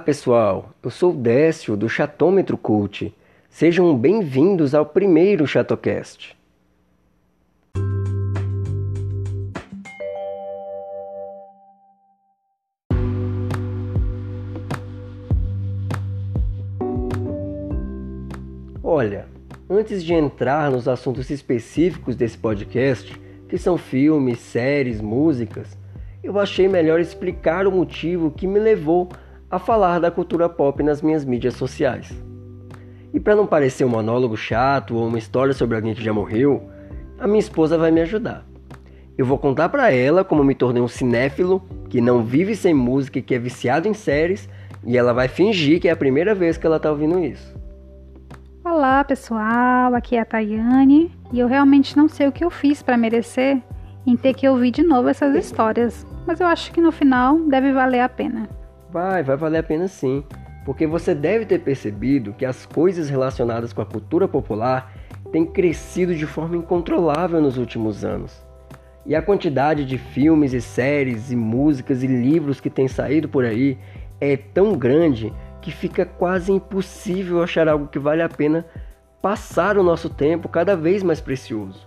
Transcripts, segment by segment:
Olá, pessoal. Eu sou o Décio do Chatômetro Cult. Sejam bem-vindos ao primeiro Chatocast. Olha, antes de entrar nos assuntos específicos desse podcast, que são filmes, séries, músicas, eu achei melhor explicar o motivo que me levou a falar da cultura pop nas minhas mídias sociais. E para não parecer um monólogo chato ou uma história sobre alguém que já morreu, a minha esposa vai me ajudar. Eu vou contar para ela como me tornei um cinéfilo que não vive sem música e que é viciado em séries, e ela vai fingir que é a primeira vez que ela tá ouvindo isso. Olá, pessoal. Aqui é a Tayane, e eu realmente não sei o que eu fiz para merecer em ter que ouvir de novo essas histórias, mas eu acho que no final deve valer a pena. Vai, vai valer a pena sim, porque você deve ter percebido que as coisas relacionadas com a cultura popular têm crescido de forma incontrolável nos últimos anos. E a quantidade de filmes e séries e músicas e livros que tem saído por aí é tão grande que fica quase impossível achar algo que vale a pena passar o nosso tempo cada vez mais precioso.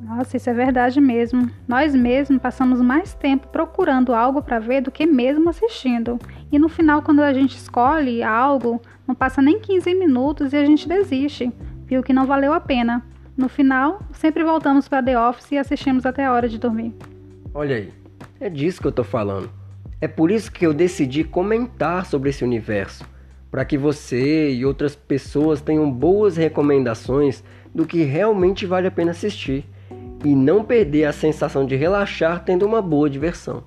Nossa, isso é verdade mesmo. Nós mesmos passamos mais tempo procurando algo para ver do que mesmo assistindo. E no final, quando a gente escolhe algo, não passa nem 15 minutos e a gente desiste. Viu que não valeu a pena. No final, sempre voltamos para The Office e assistimos até a hora de dormir. Olha aí, é disso que eu tô falando. É por isso que eu decidi comentar sobre esse universo, para que você e outras pessoas tenham boas recomendações do que realmente vale a pena assistir e não perder a sensação de relaxar tendo uma boa diversão.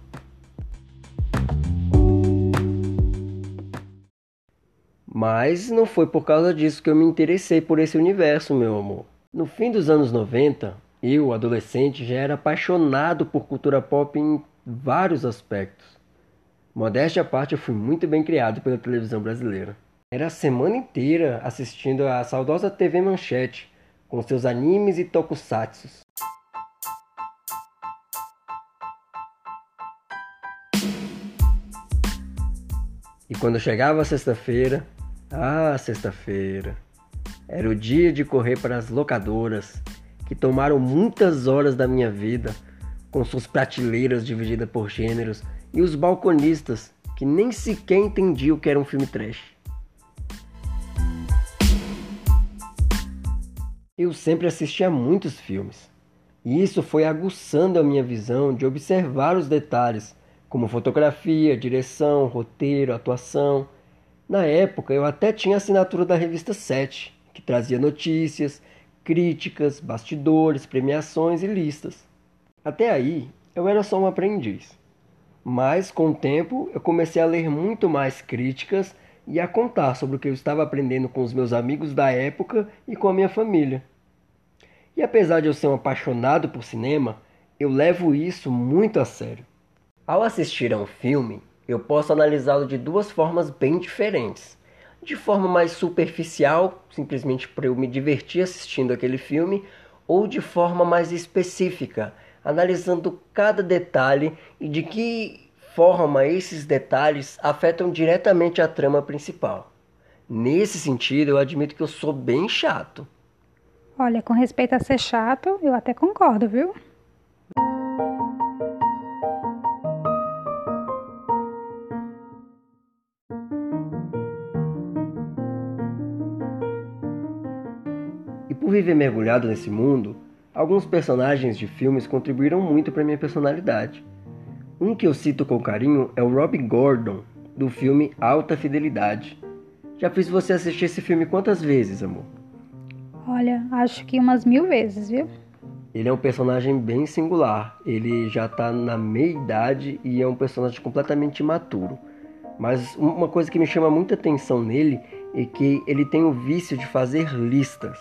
Mas não foi por causa disso que eu me interessei por esse universo, meu amor. No fim dos anos 90, eu, adolescente, já era apaixonado por cultura pop em vários aspectos. Modéstia à parte, eu fui muito bem criado pela televisão brasileira. Era a semana inteira assistindo a saudosa TV Manchete, com seus animes e tokusatsus. E quando chegava sexta-feira, ah, sexta-feira, era o dia de correr para as locadoras, que tomaram muitas horas da minha vida, com suas prateleiras divididas por gêneros, e os balconistas, que nem sequer entendiam o que era um filme trash. Eu sempre assisti a muitos filmes, e isso foi aguçando a minha visão de observar os detalhes como fotografia, direção, roteiro, atuação. Na época, eu até tinha assinatura da revista 7, que trazia notícias, críticas, bastidores, premiações e listas. Até aí, eu era só um aprendiz. Mas, com o tempo, eu comecei a ler muito mais críticas e a contar sobre o que eu estava aprendendo com os meus amigos da época e com a minha família. E apesar de eu ser um apaixonado por cinema, eu levo isso muito a sério. Ao assistir a um filme, eu posso analisá-lo de duas formas bem diferentes. De forma mais superficial, simplesmente para eu me divertir assistindo aquele filme, ou de forma mais específica, analisando cada detalhe e de que forma esses detalhes afetam diretamente a trama principal. Nesse sentido, eu admito que eu sou bem chato. Olha, com respeito a ser chato, eu até concordo, viu? Por viver mergulhado nesse mundo, alguns personagens de filmes contribuíram muito para minha personalidade. Um que eu cito com carinho é o Rob Gordon, do filme Alta Fidelidade. Já fiz você assistir esse filme quantas vezes, amor? Olha, acho que umas mil vezes, viu? Ele é um personagem bem singular. Ele já está na meia idade e é um personagem completamente imaturo. Mas uma coisa que me chama muita atenção nele é que ele tem o vício de fazer listas.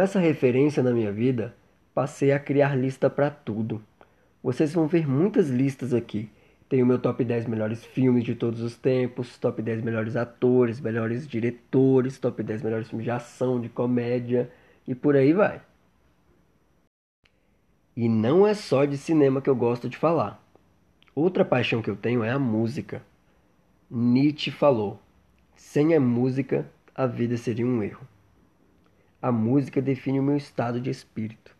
Com essa referência na minha vida, passei a criar lista para tudo. Vocês vão ver muitas listas aqui. Tem o meu top 10 melhores filmes de todos os tempos, top 10 melhores atores, melhores diretores, top 10 melhores filmes de ação, de comédia e por aí vai. E não é só de cinema que eu gosto de falar. Outra paixão que eu tenho é a música. Nietzsche falou: sem a música, a vida seria um erro. A música define o meu estado de espírito.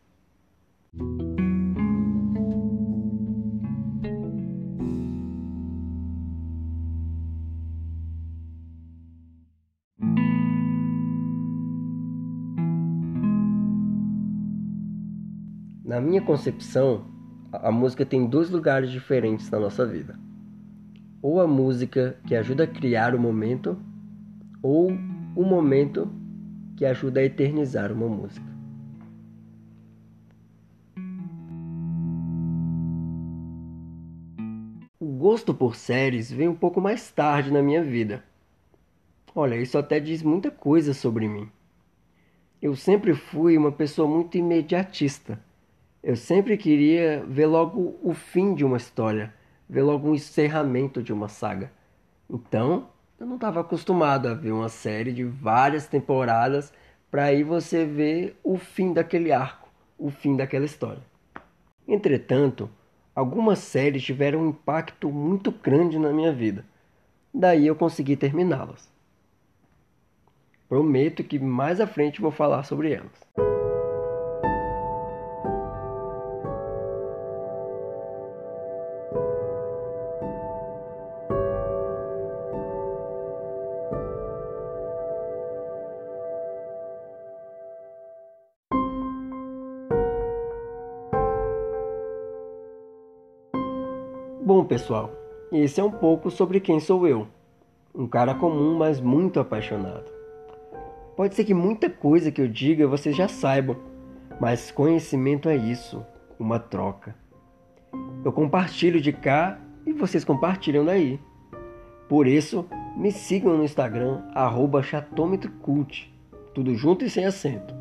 Na minha concepção, a música tem dois lugares diferentes na nossa vida. Ou a música que ajuda a criar o momento, ou o momento que ajuda a eternizar uma música. O gosto por séries veio um pouco mais tarde na minha vida. Olha, isso até diz muita coisa sobre mim. Eu sempre fui uma pessoa muito imediatista eu sempre queria ver logo o fim de uma história, ver logo um encerramento de uma saga. Então, eu não estava acostumado a ver uma série de várias temporadas para aí você ver o fim daquele arco, o fim daquela história. Entretanto, algumas séries tiveram um impacto muito grande na minha vida. Daí eu consegui terminá-las. Prometo que mais à frente vou falar sobre elas. Bom, pessoal, esse é um pouco sobre quem sou eu. Um cara comum, mas muito apaixonado. Pode ser que muita coisa que eu diga vocês já saibam, mas conhecimento é isso, uma troca. Eu compartilho de cá e vocês compartilham daí. Por isso, me sigam no Instagram, chatômetrocult, tudo junto e sem acento.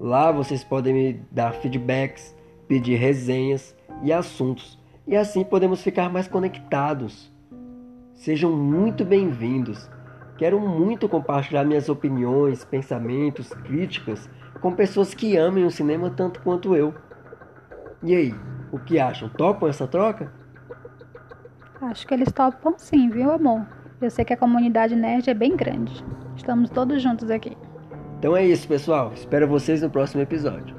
Lá vocês podem me dar feedbacks, pedir resenhas e assuntos e assim podemos ficar mais conectados. Sejam muito bem-vindos. Quero muito compartilhar minhas opiniões, pensamentos, críticas com pessoas que amem o cinema tanto quanto eu. E aí, o que acham? Topam essa troca? Acho que eles topam sim, viu, amor? Eu sei que a comunidade nerd é bem grande. Estamos todos juntos aqui. Então é isso, pessoal. Espero vocês no próximo episódio.